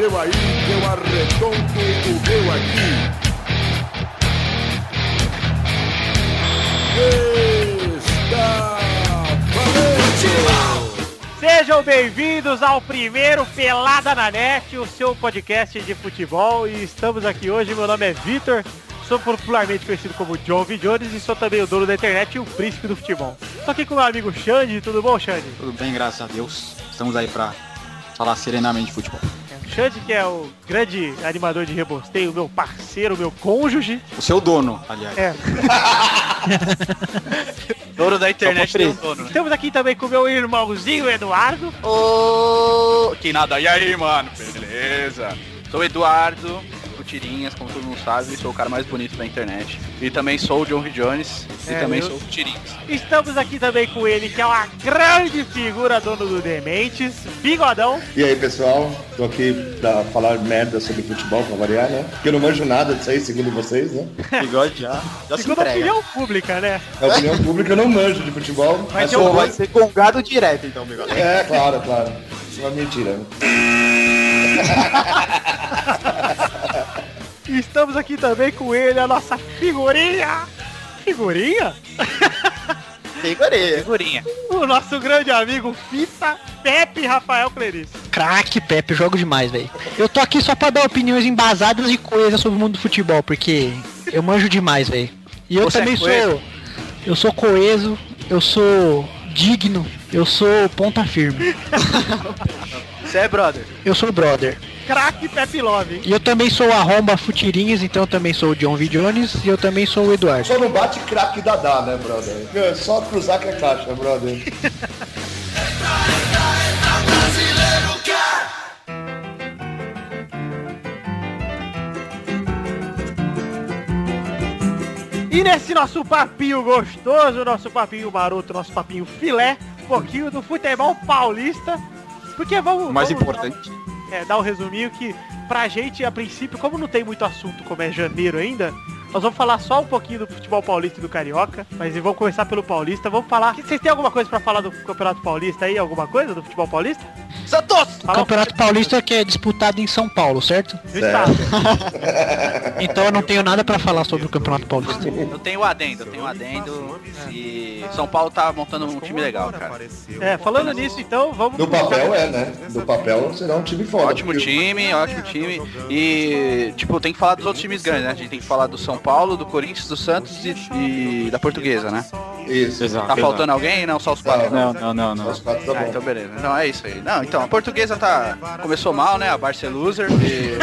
seu aí, que eu arredondo o meu aqui. Está valente! Sejam bem-vindos ao primeiro Pelada na Net, o seu podcast de futebol. E estamos aqui hoje. Meu nome é Vitor, sou popularmente conhecido como John V. Jones e sou também o dono da internet e o príncipe do futebol. Estou aqui com meu amigo Xande. Tudo bom, Xande? Tudo bem, graças a Deus. Estamos aí pra falar serenamente de futebol. Xande, que é o grande animador de rebosteio, meu parceiro, meu cônjuge. O seu dono, aliás. É. Dono da internet tem um dono, né? Estamos aqui também com meu irmãozinho Eduardo. Ô, que nada. E aí, mano? Beleza. Sou o Eduardo, Tirinhas, como todo mundo sabe, sou o cara mais bonito da internet. E também sou o John. Jones e É, também eu- sou o Tirinhas. Estamos aqui também com ele, que é uma grande figura, dono do Dementes, Bigodão. E aí pessoal, tô aqui pra falar merda sobre futebol pra variar, né? Porque eu não manjo nada disso aí, segundo vocês, né? Bigode já, já se Segundo a entrega. opinião pública, né? Na opinião pública eu não manjo de futebol. Mas ter sou- um- Vai ser gongado direto, então, Bigode. É, claro, claro. Isso é uma mentira. E estamos aqui também com ele, a nossa figurinha. Figurinha? Figurinha. Figurinha. O nosso grande amigo Fita Pepe Rafael Clerice. Craque, Pepe, jogo demais, velho. Eu tô aqui só pra dar opiniões embasadas e coisas sobre o mundo do futebol, porque eu manjo demais, velho. E eu Você é também coeso? sou. Eu sou coeso, eu sou digno, eu sou ponta firme. Você é brother? Eu sou brother. Craque Pepe Love. E eu também sou arromba futirinhas, então eu também sou o John V. Jones e eu também sou o Eduardo. Só não bate craque dadá, né, brother? É só cruzar que é caixa, brother. E nesse nosso papinho gostoso, nosso papinho maroto, nosso papinho filé, um pouquinho do futebol paulista. Porque vamos. O mais vamos importante. Dar, é, dar um resuminho que pra gente, a princípio, como não tem muito assunto, como é janeiro ainda, nós vamos falar só um pouquinho do futebol paulista e do carioca. Mas vamos começar pelo paulista. Vamos falar. Vocês têm alguma coisa pra falar do Campeonato Paulista aí? Alguma coisa do futebol paulista? Santos! O Campeonato Paulista que é disputado em São Paulo, certo? estado. Então eu não tenho nada pra falar sobre o Campeonato Paulista. Eu tenho o adendo, eu tenho o adendo. E São Paulo tá montando um time legal, cara. É, falando nisso, então, vamos. No papel é, né? No papel será um time foda. Ótimo time, ótimo time. E, tipo, tem que falar dos outros times grandes, né? A gente tem que falar do São Paulo, do Corinthians, do Santos e, e da Portuguesa, né? Isso. Exato. Tá faltando alguém? Não, só os quatro. Não, não, não, não. Os quatro tá Ah, bom. então beleza. Não, é isso aí. Não, então, a portuguesa tá. Começou mal, né? A Barça é loser. E...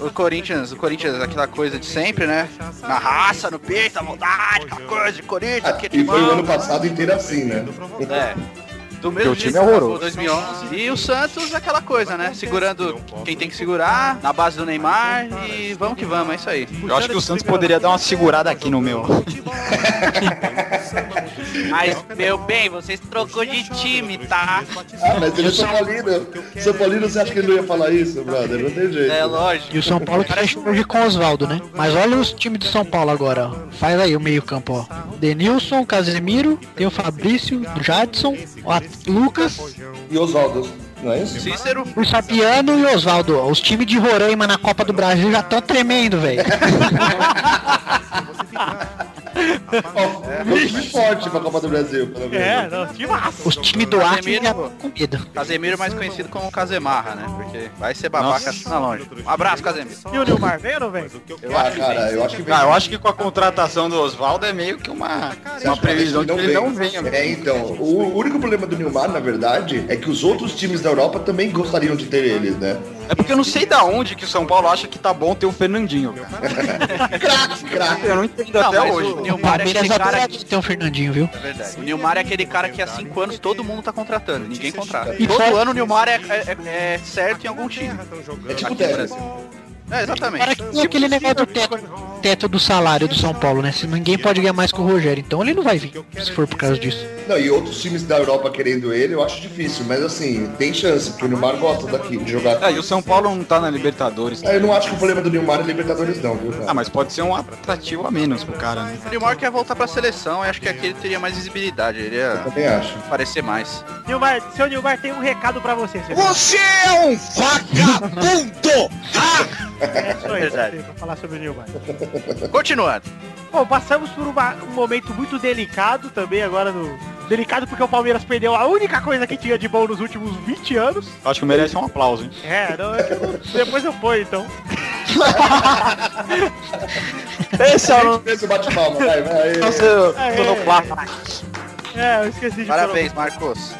o Corinthians, o Corinthians, aquela coisa de sempre, né? Na raça, no peito, a maldade, aquela coisa de Corinthians, que E foi o ano passado inteiro assim, né? É. Do mesmo Porque o time é horroroso. acabou 2011. E o Santos, aquela coisa, né? Segurando quem tem que segurar, na base do Neymar e vamos que vamos, é isso aí. Eu acho que o Santos poderia dar uma segurada aqui no meu. Mas, meu bem, vocês trocou de time, tá? Ah, mas ele é São Paulino. São Paulino, você acha que ele não ia falar isso, brother? Não tem jeito. É lógico. E o São Paulo que fechou hoje com o Oswaldo, né? Mas olha os times do São Paulo agora, ó. Faz aí o meio campo, ó. Denilson, Casemiro, tem o Fabrício, o Jadson, o Lucas, E Oswaldo, não é isso? Cícero, o Sapiano e o Oswaldo. Os times de Roraima na Copa do Brasil já estão tremendo, velho. É um time forte pra Copa do Brasil, pelo menos. É, não, que massa. Os times do Acre Casemiro. já com medo. Casemiro mais conhecido como Casemarra, né? Porque vai ser babaca na longe. Um abraço, Casemiro. E o Nilmar vem ou não vem? Eu Ah, acho que cara, eu acho que vem. Ah, eu acho que com a contratação do Oswaldo é meio que uma, uma previsão de que ele não venha. É, então, o único problema do Nilmar, na verdade, é que os outros times da Europa também gostariam de ter eles, né? É porque eu não sei da onde que o São Paulo acha que tá bom ter o Fernandinho, cara. Craque, craque. Eu não entendo Não, até hoje. o O Nilmar é aquele cara adora ter o Fernandinho, viu? É verdade. O Nilmar é aquele cara que há cinco anos todo mundo tá contratando, ninguém contrata. E Todo ano o Nilmar é, é- é certo em algum time. É tipo Aqui. Brasil. É, exatamente. Para que tem aquele negócio do teto. teto do salário do São Paulo, né? Se ninguém pode ganhar mais que o Rogério, então ele não vai vir, se for por causa disso. Não, e outros times da Europa querendo ele, eu acho difícil. Mas assim, tem chance, porque o Neymar gosta daqui de jogar. É, e o São Paulo não tá na Libertadores. Ah, Eu não acho que o problema do Neymar é Libertadores não, viu, Ah, cara? mas pode ser um atrativo a menos pro cara, né? O Neymar quer voltar pra seleção, eu acho que aqui ele teria mais visibilidade, ele ia Eu também acho. aparecer mais. Nilmar, seu Nilmar tem um recado pra você. seu Você é um vagabundo! É só isso Verdade. pra falar sobre o Nilmar. Continuando. Bom, passamos por uma- um momento muito delicado também agora no... Delicado porque o Palmeiras perdeu a única coisa que tinha de bom nos últimos 20 anos. Acho que merece um aplauso, hein? É, não, é que eu não- depois eu ponho então. Esse é o Esse bate palma, vai, vai. nosso É, sonoplasta. É, eu esqueci de Parabéns, Marcos.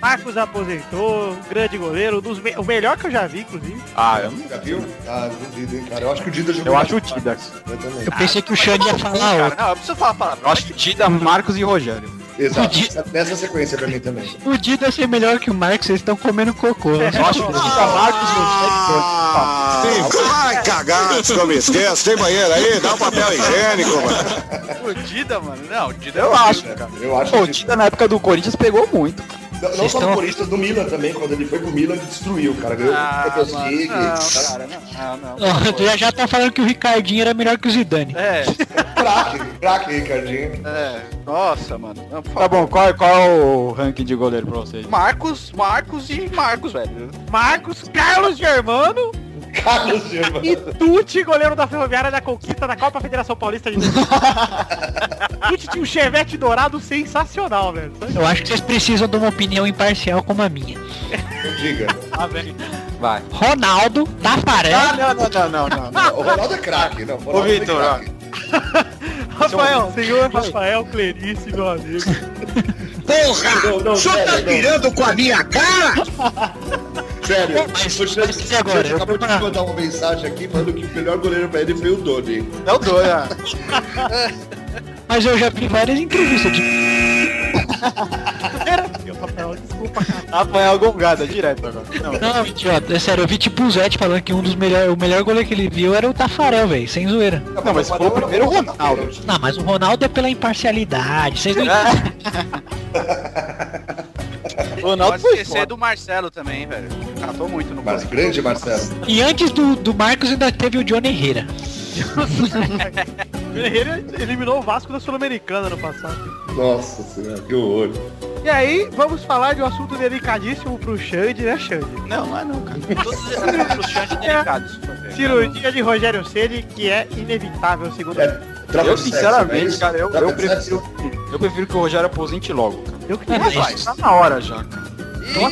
Marcos aposentou, grande goleiro, dos me- o melhor que eu já vi, inclusive. Ah, eu não... Já viu? Ah, duvido, hein, cara. Eu acho que o Dida jogou Eu acho o Dida. Eu também. Eu pensei que o Xande ia falar Cara, outro. não, eu preciso falar a palavra. Eu acho que Dida, Marcos e Rogério. Exato. Nessa sequência pra mim também. O Dida ser melhor que o Marcos, vocês estão comendo cocô. que Dida, Marcos Rogério. Sim, vai cagar que eu me esqueça. Tem banheiro aí? Dá um papel higiênico, mano. O Dida, mano. Não, o Dida Eu é acho, cara. Eu acho Pô, o. Dida na época do Corinthians pegou muito. Não, não só Corinthians, do Milan também. Quando ele foi pro Milan, ele destruiu, cara. Ganhou Ah, Champions League. não, cara, não, não, não. Ó, Já já tá falando que o Ricardinho era melhor que o Zidane. É, Craque, craque, Ricardinho. é. Nossa, mano. Não, Tá bom, qual, qual é o ranking de goleiro pra vocês? Marcos, Marcos e Marcos, velho. Marcos Carlos Germano Carlos Germano. e Tuti, goleiro da Ferroviária da Conquista da Copa Federação Paulista de Tuti tinha um chevette dourado sensacional, velho. Eu acho que vocês precisam de uma opinião imparcial como a minha. Diga. Ah, velho. Vai. Ronaldo, Tafarel, Ah, não, não, não, não, não. Não, o Ronaldo é craque. Não, o é Vitor. Rafael, senhor Rafael Clerice, meu amigo. Porra! Não, não, O senhor tá com a minha cara? Sério, Mas- o Xande, mas agora? Eu acabou vou de pra- mandar uma mensagem aqui falando que o melhor goleiro pra ele foi o Doni. É o dois, né? mas eu já vi várias entrevistas de Rafael, desculpa, cara. Rafael Gongada, direto agora. Não. Não, idiota, é sério, eu vi tipo o Zete falando que um dos melhores, o melhor goleiro que ele viu era o Tafarel, velho, sem zoeira. Não, mas foi o primeiro Ronaldo. Não, mas o Ronaldo é pela imparcialidade, vocês não O Ronaldo Pode foi esquecer foda. do Marcelo também, velho. Catou muito no Mas grande Marcelo. E antes do, do Marcos ainda teve o Johnny Herrera. O Herrera eliminou o Vasco da Sul-Americana no passado. Nossa senhora, que horror. E aí, vamos falar de um assunto delicadíssimo pro Xande, né, Xande? Não, não é não, cara. Todos esses assuntos chantes delicados. Cirurgia de Rogério Ceni, que é inevitável, segundo É, troca Eu, de sexo, é sinceramente, isso? cara, eu, eu prefiro. Eu prefiro que o Rogério aposente logo, cara. eu. que É, tenho mas- Tá na hora já, cara.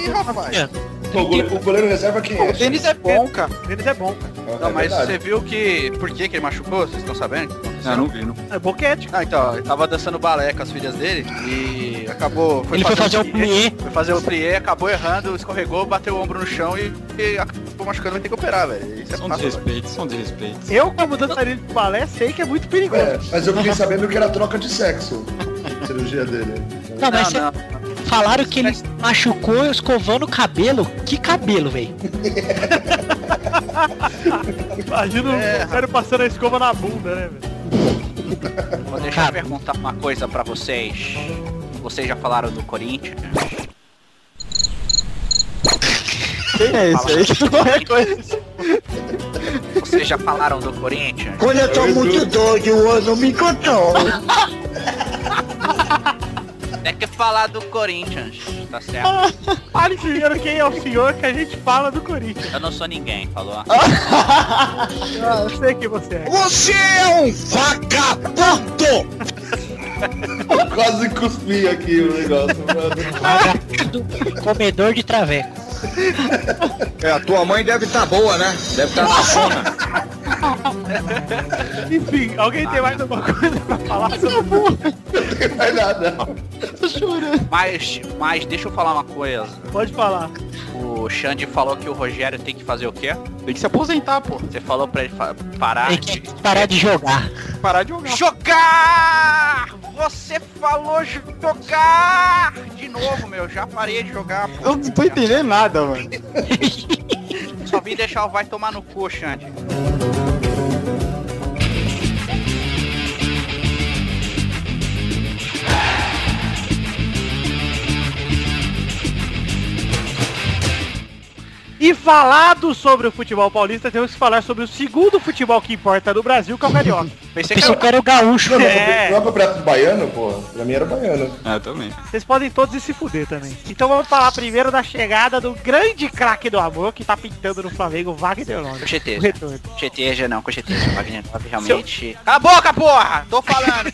Ih, rapaz. Pô, o, goleiro, o goleiro reserva quem é? o Denis é bom, cara. O Denis é bom, cara. É Não, mas verdade. você viu que... Por que que ele machucou? Vocês estão sabendo? Não, não vi, não. É boquete. Ah, então, ele tava dançando balé com as filhas dele e acabou... Ele foi fazer o plié. Foi fazer o plié, acabou errando, escorregou, bateu o ombro no chão e, e acabou machucando, vai ter que operar, velho. Isso é São fácil, velho. desrespeitos, são desrespeitos. Eu, como dançarino de balé, sei que é muito perigoso. É, mas eu fiquei sabendo que era troca de sexo. a cirurgia dele. Não, mas Não, não. Falaram que ele machucou escovando o cabelo. Que cabelo, velho? Imagina É, o sério passando a escova na bunda, né, velho? Vou deixar Cara. eu perguntar uma coisa pra vocês. Vocês já falaram do Corinthians? Quem é esse aí não reconhece? Vocês já falaram do Corinthians? Quando eu tô muito doido, eu não me controlo. Tem que falar do Corinthians, tá certo? Fale primeiro quem é o senhor que a gente fala do Corinthians. Eu não sou ninguém, falou? Ah, eu sei quem você é. Você é um vagabundo! Quase cuspi aqui o negócio, mano. Vagabundo, Comedor de traveco. É, a tua mãe deve estar boa, né? Deve estar na zona. Enfim, alguém tem mais alguma coisa pra falar sobre Não tem mais nada. Mas, mas deixa eu falar uma coisa. Pode falar. O Xande falou que o Rogério tem que fazer o quê? Tem que se aposentar, pô. Você falou pra ele parar Tem de... que parar de jogar. Parar de jogar. Jogar! Você falou jogar! De novo, meu, já parei de jogar. pô. Eu não tô entendendo nada, mano. Só vim deixar o vai tomar no cu, Xande. E falado sobre o futebol paulista, temos que falar sobre o segundo futebol que importa no Brasil, que é o carioca. Pensei que Pensei que era o gaúcho, né? É. Não é campeonato baiano, pô? Pra mim era baiano. É, também. Vocês podem todos ir se fuder também. Então vamos falar primeiro da chegada do grande craque do amor que tá pintando no Flamengo, Wagner Love. Cocheteja. Cocheteja não, cocheteja. Wagner Love realmente... Cala a boca, porra! Tô falando!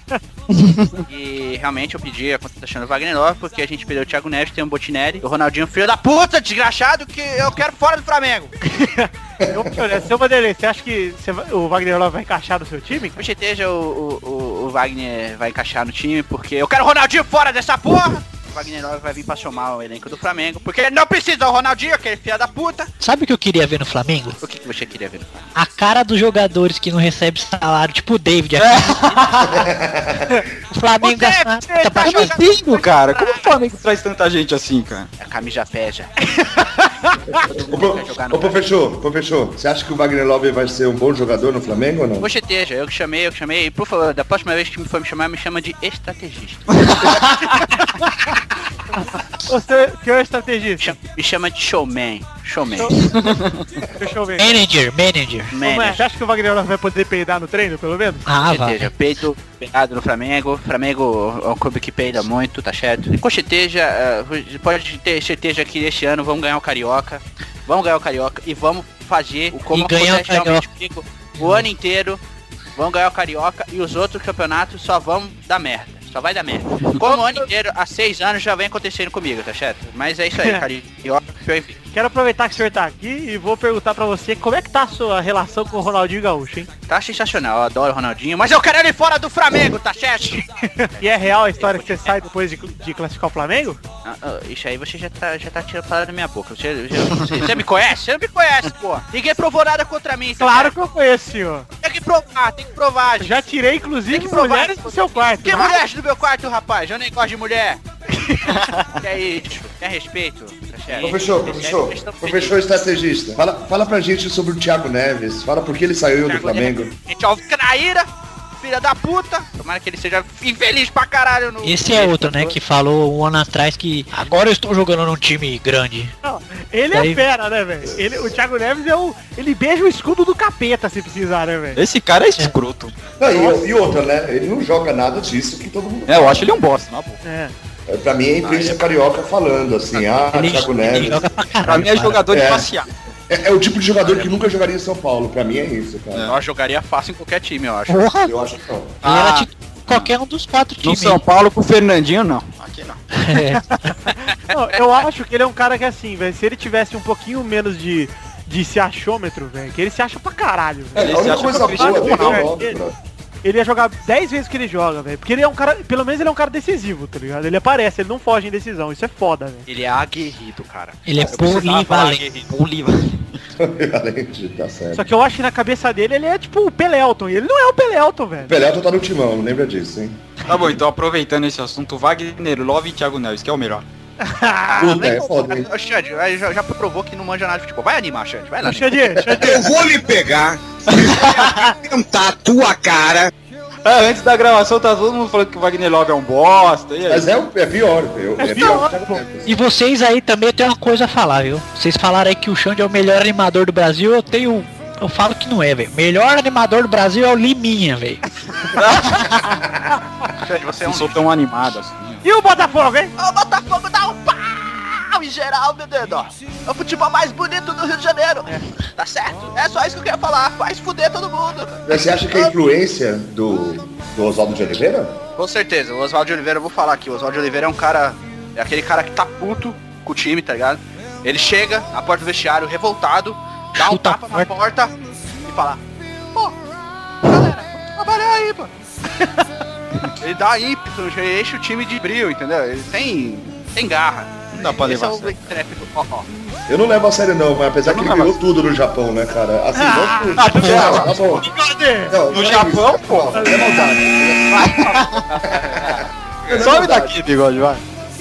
e realmente eu pedi a contratação do Wagner Love porque a gente perdeu o Thiago Neves, tem o Botinelli, o Ronaldinho filho da puta, desgraçado, que eu quero fora do Flamengo. Eu, olha, seu Vanderlei, você acha que o Wagner Love vai encaixar no seu time? Com certeza o, o, o- Wagner vai encaixar no time, porque eu quero o Ronaldinho fora dessa porra! O Wagner Love vai vir pra somar o elenco do Flamengo, porque ele não precisa do Ronaldinho, aquele filho da puta. Sabe o que eu queria ver no Flamengo? O que, que você queria ver no Flamengo? A cara dos jogadores que não recebem salário, tipo o David aqui. o Flamengo O David, gasta ele tá pra Eu não entendo, cara. Como o Flamengo traz tanta gente assim, cara? A camisa peja. Ô, professor, professor, você acha que o Wagner Love vai ser um bom jogador no Flamengo ou não? Com certeza, eu que chamei, eu que chamei. E por favor, da próxima vez que me for me chamar, me chama de estrategista. Você, que é o estrategista? Me chama de showman. Showman. Ver. Manager, manager. Como é? Você acha que o Wagner vai poder peidar no treino, pelo menos? Ah, vai. Peito pegado no Flamengo. Flamengo é um clube que peida muito, tá certo? E com certeza, eh, pode ter certeza que este ano vamos ganhar o Carioca. Vamos ganhar o Carioca e vamos fazer o como E ganhar o acontece realmente comigo o ano inteiro. Vamos ganhar o Carioca e os outros campeonatos só vão dar merda. Só vai dar merda. Como o ano inteiro, há seis anos já vem acontecendo comigo, tá certo? Mas é isso aí, Carioca, foi Quero aproveitar que o senhor tá aqui e vou perguntar pra você como é que tá a sua relação com o Ronaldinho Gaúcho, hein? Tá sensacional, eu adoro o Ronaldinho, mas eu quero ele fora do Flamengo, tá certo? E é real a história que você sai depois de, de classificar o Flamengo? Ah, ah, isso aí você já tá, já tá tirando palavra da minha boca. Você, você, você me conhece? Você não me conhece, pô. Ninguém provou nada contra mim. Claro que eu conheço, senhor. Tem que provar, tem que provar. Gente. Já tirei, inclusive, Tem que provar. mulheres do seu quarto. Que mulher do meu quarto, rapaz? Eu nem gosto de mulher. que é isso? Quer respeito? Tá certo? Professor, professor, professor estrategista, fala, fala pra gente sobre o Thiago Neves, fala por que ele saiu do Flamengo. Gente, ó, traíra, filha da puta. Tomara que ele seja infeliz pra caralho no... Esse é outro, né, que falou um ano atrás que agora eu estou jogando num time grande. Não, ele é Daí- fera, né, velho? O Thiago Neves é o. Ele beija o escudo do capeta se precisar, né, velho? Esse cara é escroto. Não, e, e outra, né? Ele não joga nada disso que todo mundo É, eu acho ele um bosta, na boa. É. É, Pra mim é a imprensa carioca falando assim, ah, Ele, Thiago Neves. pra mim é cara. jogador de É. passear. É, é o tipo de jogador que nunca jogaria em São Paulo. Pra mim é isso, cara. Eu jogaria fácil em qualquer time, eu acho. Porra, Eu acho que não. Ah. qualquer um dos quatro No times. São Paulo com o Fernandinho, não. Aqui não. É. Não, eu acho que ele é um cara que assim, velho, se ele tivesse um pouquinho menos de, de se achômetro, velho, que ele se acha pra caralho, velho. É, Ele a se única acha coisa que é o boa Ele ia jogar 10 vezes que ele joga, velho. Porque ele é um cara, pelo menos ele é um cara decisivo, tá ligado? Ele aparece, ele não foge em decisão, isso é foda, velho. Ele é aguerrido, cara. Ele é polivalente. Polivalente. Valente, tá certo. Só que eu acho que na cabeça dele ele é tipo o Pelelton, e ele não é o Pelelton, velho. O Pelé tá no timão, não lembra disso, hein? Tá bom, então aproveitando esse assunto, Wagner Love e Thiago Neves, que é o melhor. Puta, é foda, hein? Xande, já, já provou que não manja nada de futebol. Vai animar, Xande. Vai lá. Xande, Xande, Eu vou lhe pegar, tentar a tua cara. Ah, antes da gravação tá todo mundo falando que o Wagner Love é um bosta. E aí? Mas é, o- é pior, viu? É, pior Thiago Neves. E vocês aí também tem uma coisa a falar, viu? Vocês falaram aí que o Xande é o melhor animador do Brasil, eu tenho. Eu falo que não é, velho. Melhor animador do Brasil é o Liminha, velho. Você é Não um sou tão animado assim. E o Botafogo, hein? O Botafogo dá um pau em geral, meu dedo, ó. É o futebol mais bonito do Rio de Janeiro. Tá certo? É só isso que eu queria falar. Faz fuder todo mundo. Mas Você acha que a influência do, do Oswaldo de Oliveira? Com certeza, o Oswaldo de Oliveira, eu vou falar aqui. O Oswaldo de Oliveira é um cara. É aquele cara que tá puto com o time, tá ligado? Ele chega na porta do vestiário revoltado, dá um Chuta a tapa na porta e fala: Pô, galera, vamos trabalhar aí, pô. Ele dá ímpeto, ele enche o time de brilho, entendeu? Ele tem, tem garra. Não dá pra Esse levar é o trap do ó, ó. Eu não levo a sério não, mas apesar Eu que ele ganhou tudo no Japão, né, cara? Assim, Ah, não, ah, não, tá bom. Não, No é Japão, isso. pô. É maldade. É Sobe maldade. daqui, bigode, vai.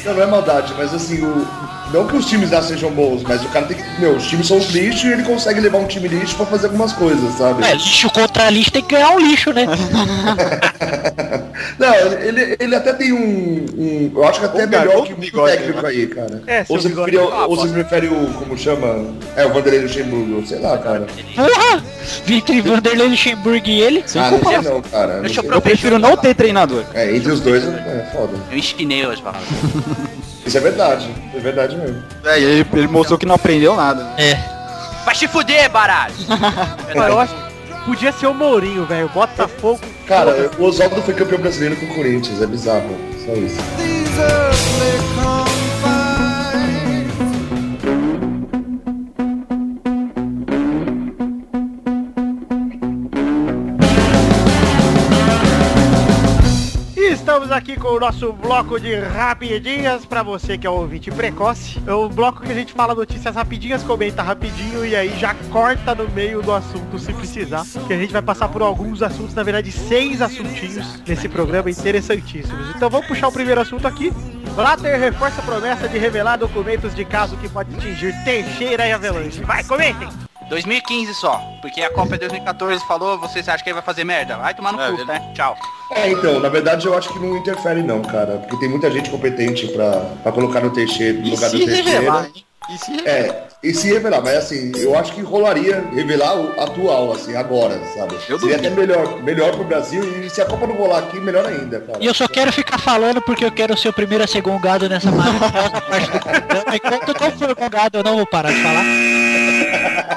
Não, não é maldade, mas assim, o... não que os times lá sejam bons, mas o cara tem que. Meu, os times são lixo e ele consegue levar um time lixo pra fazer algumas coisas, sabe? É, lixo contra lixo tem que ganhar um lixo, né? Não, ele, ele até tem um, um- Eu acho que até é melhor que o bigode, técnico né? aí, cara. É, ou, você prefere, ou você prefere o. Como chama? É, o Vanderlei Luxemburgo, sei lá, cara. Porra! Entre Vanderlei Luxemburgo e ele. ah, não sei não, cara. Não Deixa eu sei. Eu prefiro não ter treinador. É, entre os dois é foda. Eu ensinei os Osvaldo. Isso é verdade, é verdade mesmo. É, e ele, ele mostrou que não aprendeu nada. né? É. Vai se fuder, baralho! Eu acho podia ser o Mourinho, velho. Botafogo. Cara, o Oswaldo foi campeão brasileiro com o Corinthians, é bizarro. Só isso. Estamos aqui com o nosso bloco de rapidinhas pra você que é um ouvinte precoce. É o bloco que a gente fala notícias rapidinhas, comenta rapidinho e aí já corta no meio do assunto se precisar. Que a gente vai passar por alguns assuntos, na verdade seis assuntinhos nesse programa interessantíssimos. Então vamos puxar o primeiro assunto aqui. Blatter reforça a promessa de revelar documentos de caso que pode atingir Teixeira e Avelanche. Vai, comentem! 2015 só, porque a Copa é 2014 falou, vocês acham que ele vai fazer merda? Vai tomar no É, cu, ele- né? Tchau. É, então, na verdade eu acho que não interfere não, cara. Porque tem muita gente competente pra, pra colocar no Teixeira, no E lugar do Teixeira. revelar, hein? E se revelar. É, e se revelar, mas assim, eu acho que rolaria revelar o atual, assim, agora, sabe? Eu Seria duvido. até melhor, melhor pro Brasil e se a Copa não rolar aqui, melhor ainda, cara. E eu só quero ficar falando porque eu quero ser o primeiro a ser gongado nessa maravilhosa parte do. Enquanto eu for gongado, eu não vou parar de falar.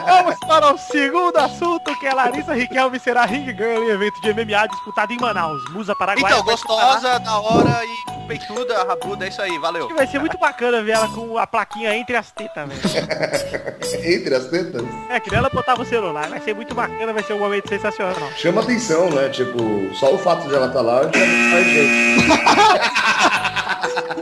Vamos para o segundo assunto, que é Larissa Riquelme será ring girl em evento de MMA disputado em Manaus. Musa Paraguai. Então, gostosa, da hora e peituda, rabuda, é isso aí, valeu. Vai ser muito bacana ver ela com a plaquinha entre as tetas, velho. Entre as tetas, É, que ela botava o celular. Vai ser muito bacana, vai ser um momento sensacional. chama atenção, né? Tipo, só o fato de ela estar lá já faz gente.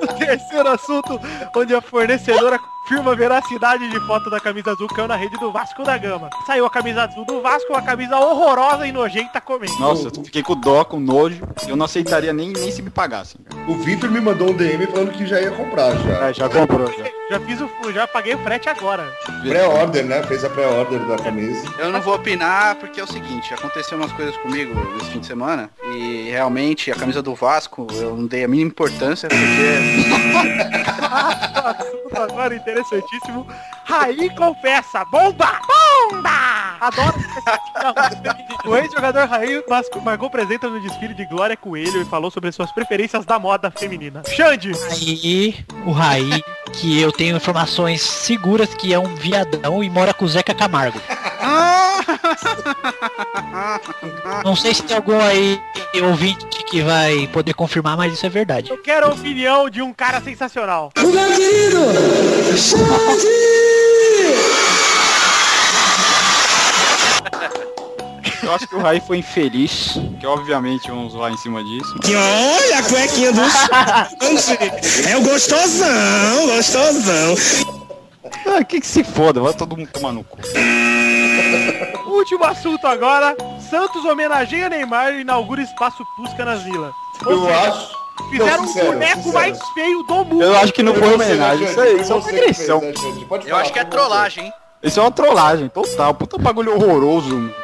O terceiro assunto, onde a fornecedora confirma a veracidade de foto da camisa azul que caiu na rede do Vasco da Gama. Saiu a camisa azul do Vasco, uma camisa horrorosa e nojenta comendo. Nossa, eu fiquei com dó, com nojo. Eu não aceitaria nem, nem se me pagassem. O Vitor me mandou um DM falando que já ia comprar já. É, já comprou, já. Já fiz o, já paguei o frete agora. Pré-order, né? Fez a pré-order da camisa. Eu não vou opinar porque é o seguinte, aconteceu umas coisas comigo nesse fim de semana e realmente a camisa do Vasco eu não dei a mínima importância porque agora interessantíssimo. Raí confessa, bomba! Bomba! Adoro O ex-jogador Raí mas- marcou presença no desfile de Glória Coelho e falou sobre suas preferências da moda feminina. Xande! Aí, o Raí, que eu tenho informações seguras que é um viadão e mora com o Zeca Camargo. Não sei se tem algum aí ouvinte que vai poder confirmar, mas isso é verdade. Eu quero a opinião de um cara sensacional. Eu acho que o Raí foi infeliz, que obviamente vamos lá em cima disso. Que olha a cuequinha do É o gostosão, gostosão. Ah, que que se foda, vai todo mundo tomar no cu. Último assunto agora. Santos homenageia Neymar e inaugura espaço Pusca nas vilas. Ou Eu seja, acho. Fizeram o boneco sincero. mais feio do mundo. Eu acho que não foi né, homenagem, Xande? isso aí, isso é uma você que fez, agressão. né, eu acho que é trollagem, hein? Isso é uma trollagem, total. Puta bagulho horroroso.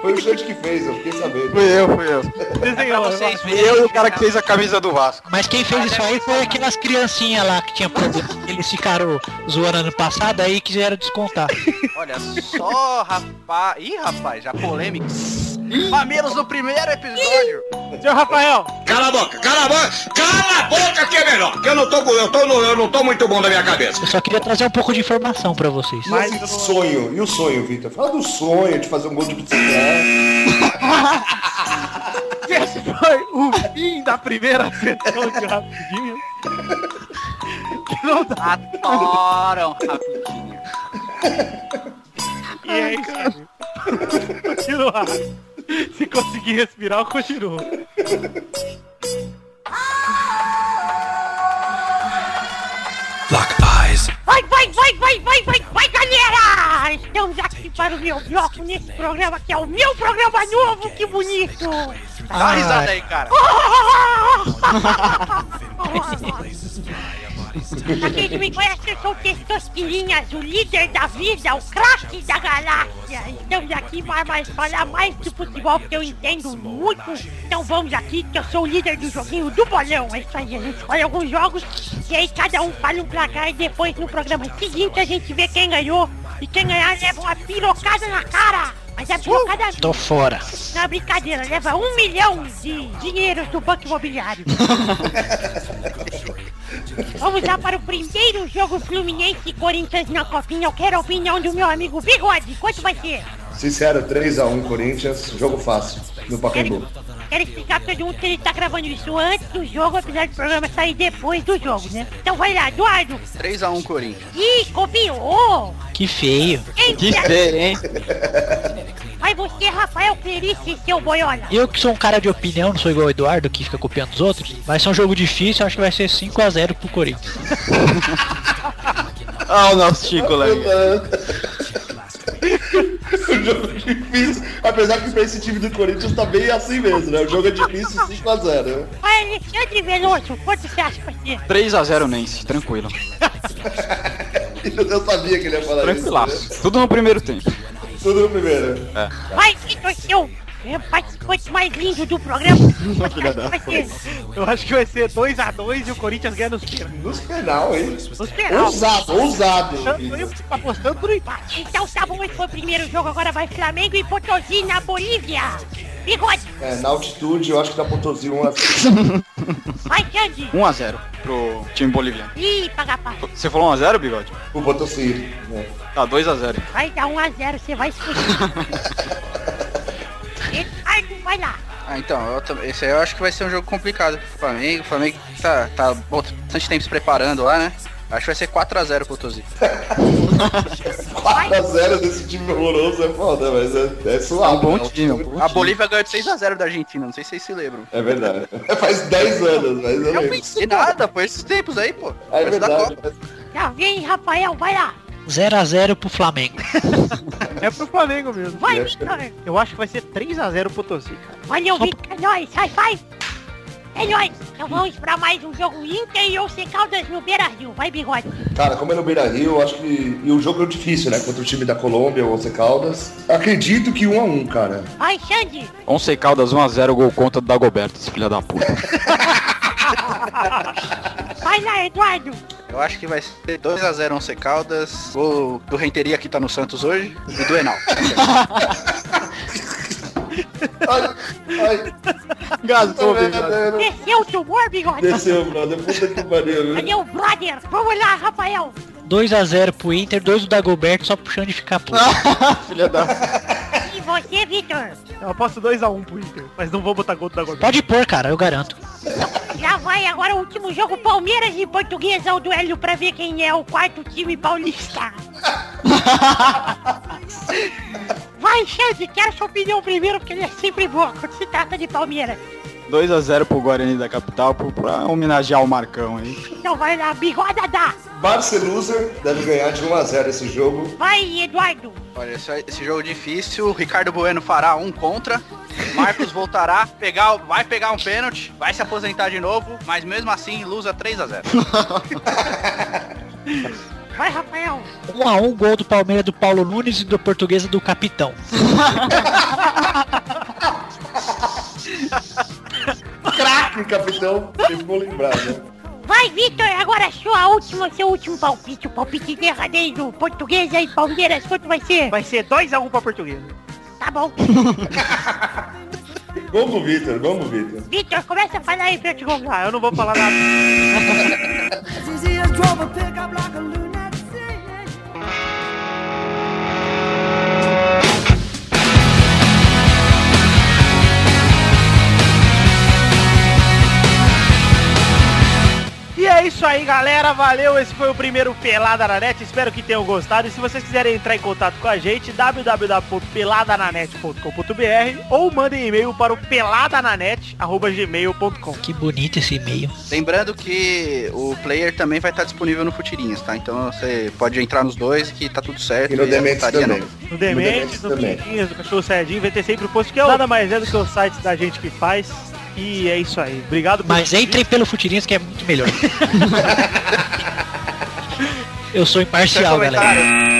Foi o Xande que fez, eu fiquei sabendo. Fui eu, fui eu. Pra Desenhou. vocês Fui verem eu e o cara que fez a camisa do Vasco. Mas quem fez isso aí foi aquelas criancinhas lá que tinha problema. Eles ficaram zoando ano passado aí quiseram descontar. Olha só, rapaz. Ih, rapaz, já polêmica. Mamilos no primeiro episódio. Seu Rafael, Cala a boca, cala a boca, cala a boca que é melhor. Que eu não tô, eu tô, no- eu não tô muito bom da minha cabeça. Eu só queria trazer um pouco de informação pra vocês. E Mas eu não- sonho? E o sonho, Vitor? Fala do sonho de fazer um gol de bicicleta. esse foi o fim da primeira sessão de rapidinho. Que não dá. Adoram rapidinho. E é isso aí. Continuar. Se conseguir respirar, eu continuo. Vai, vai, vai, vai, vai, vai, vai, galera! Estamos aqui para o meu bloco nesse programa, que é o meu programa novo, que bonito! Dá uma risada aí, cara. Pra quem não me conhece, eu sou o Testostirinhas, o líder da vida, o craque da galáxia. Estamos aqui para mais falar mais de futebol, porque eu entendo muito. Então vamos aqui, que eu sou o líder do joguinho do bolão. É isso aí, a gente escolhe alguns jogos e aí cada um fala um placar e depois no programa seguinte a gente vê quem ganhou. E quem ganhar leva uma pirocada na cara. Mas é pirocada Tô fora. não é brincadeira, leva um milhão de dinheiros do Banco Imobiliário. Vamos lá para o primeiro jogo Fluminense e Corinthians na Copinha. Eu quero a opinião do meu amigo Bigode. Quanto vai ser? Sincero, 3x1 Corinthians, jogo fácil, no Pacaembu. Quero explicar pra todo mundo que ele tá gravando isso antes do jogo, apesar do programa sair depois do jogo, né? Então vai lá, Eduardo. 3x1 Corinthians. Ih, copiou! Que feio. Que feio, hein? Vai você, Rafael Clarice, seu boiola. Eu que sou um cara de opinião, não sou igual o Eduardo que fica copiando os outros. Vai ser um jogo difícil, acho que vai ser 5x0 pro Corinthians. Ah, o nosso Chico lá. o jogo é difícil, apesar que pra esse time do Corinthians tá bem assim mesmo, né? O jogo é difícil 5x0. Vai, Alexandre Veloso, quanto você acha que vai ser? 3x0 Nense, tranquilo. Eu sabia que ele ia falar isso. Tranquilaço. Tudo no primeiro tempo. Tudo no primeiro. Vai, Vitor, seu é, participante mais lindo do programa. Eu acho que vai ser 2x2 e o Corinthians ganha nos pênaltis. Nos penal, hein? Nos penal. Ousado, ousado. Tô apostando pro empate. Então tá bom, esse foi o primeiro jogo, agora vai Flamengo e Potosí na Bolívia. Bigode, É, na altitude, eu acho que dá Potosí 1 a vai, Xande. 1x0 pro time boliviano. Ih, paga pau. Você falou 1x0, Bigode? o Potosí. né? Tá, 2x0. Vai dar 1x0, você vai se. Eduardo, vai lá. Ah, então, eu esse aí eu acho que vai ser um jogo complicado pro Flamengo. O Flamengo tá, tá bastante tempo se preparando lá, né? Acho que vai ser 4x0 pro Tozi. 4x0 desse time horroroso é foda, mas é, é suave. É um bom né? time, é um bom A Bolívia ganhou de 6x0 da Argentina, não sei se vocês se lembram. É verdade. Faz 10 anos, mas eu Eu lembro. pensei nada, foi esses tempos aí, pô. É Parece da verdade. Copa. Já vem, Rafael, vai lá. 0x0 pro Flamengo. É pro Flamengo mesmo. Vai, É. Vitor. Eu acho que vai ser 3x0 pro Potosí, cara. Valeu, Vitor. É nóis, high five. É nóis. Então vamos pra mais um jogo Inter e Once Caldas no Beira-Rio. Vai, Bigode. Cara, como é no Beira Rio, eu acho que. E o jogo é difícil, né? Contra o time da Colômbia, o Once Caldas. Acredito que 1x1, cara. Vai, Xande. 11 Caldas 1x0, gol contra do Dagoberto, esse filho da puta. Vai lá, Eduardo. Eu acho que vai ser 2x0 Once Caldas. Gol do Renteria que tá no Santos hoje. E do Enal. Ai, ai, Gastou, meu Bigode. Desceu o tumor, Bigode. Desceu, brother. Puta que pariu. Cadê o brother? Vamos lá, Rafael. 2x0 pro Inter, 2 do Dagoberto só puxando de ficar puto. Filha da... E você, Vitor? Eu aposto 2x1 pro Inter, mas não vou botar gol do Dagoberto. Pode pôr, cara, eu garanto. Já vai agora o último jogo Palmeiras e Portuguesa, o duelo pra ver quem é o quarto time paulista. Vai, Xande, quero sua opinião primeiro, porque ele é sempre boa quando se trata de Palmeiras. 2x0 pro Guarani da capital pro- pra homenagear o Marcão aí. Então vai lá, bigoda dá. Barceluser deve ganhar de 1x0 esse jogo. Vai, Eduardo. Olha, esse, esse jogo difícil. Ricardo Bueno fará um contra. Marcos voltará, pegar, vai pegar um pênalti, vai se aposentar de novo, mas mesmo assim lusa 3x0. Vai, Rafael. 1x1 gol do Palmeiras do Paulo Nunes e do Portuguesa do Capitão. Craque, capitão. Vocês vão lembrar, né? Vai, Vitor, agora sua última, seu último palpite. O palpite derradeiro, Portuguesa e Palmeiras, quanto vai ser? Vai ser 2x1 pra Portuguesa. Tá bom. Vamos, Vitor. Vamos, Vitor. Vitor, começa a falar aí pra eu te contar. Ah, eu não vou falar nada. aí, galera. Valeu. Esse foi o primeiro Pelada na Net. Espero que tenham gostado. E se vocês quiserem entrar em contato com a gente, www.peladananet.com.br ou mandem e-mail para o peladananet.gmail.com. Que bonito esse e-mail. Lembrando que o player também vai estar disponível no Futirinhas, tá? Então você pode entrar nos dois que tá tudo certo. E no Dementes também. não. No Demente, Dementes no também. Pinguinhas, do Cachorro Sardinho, vai ter sempre o post que é o nada mais é do que o site da gente que faz. E é isso aí. Obrigado Mas entrem pelo Futirinhas que é muito melhor. Eu sou imparcial, galera.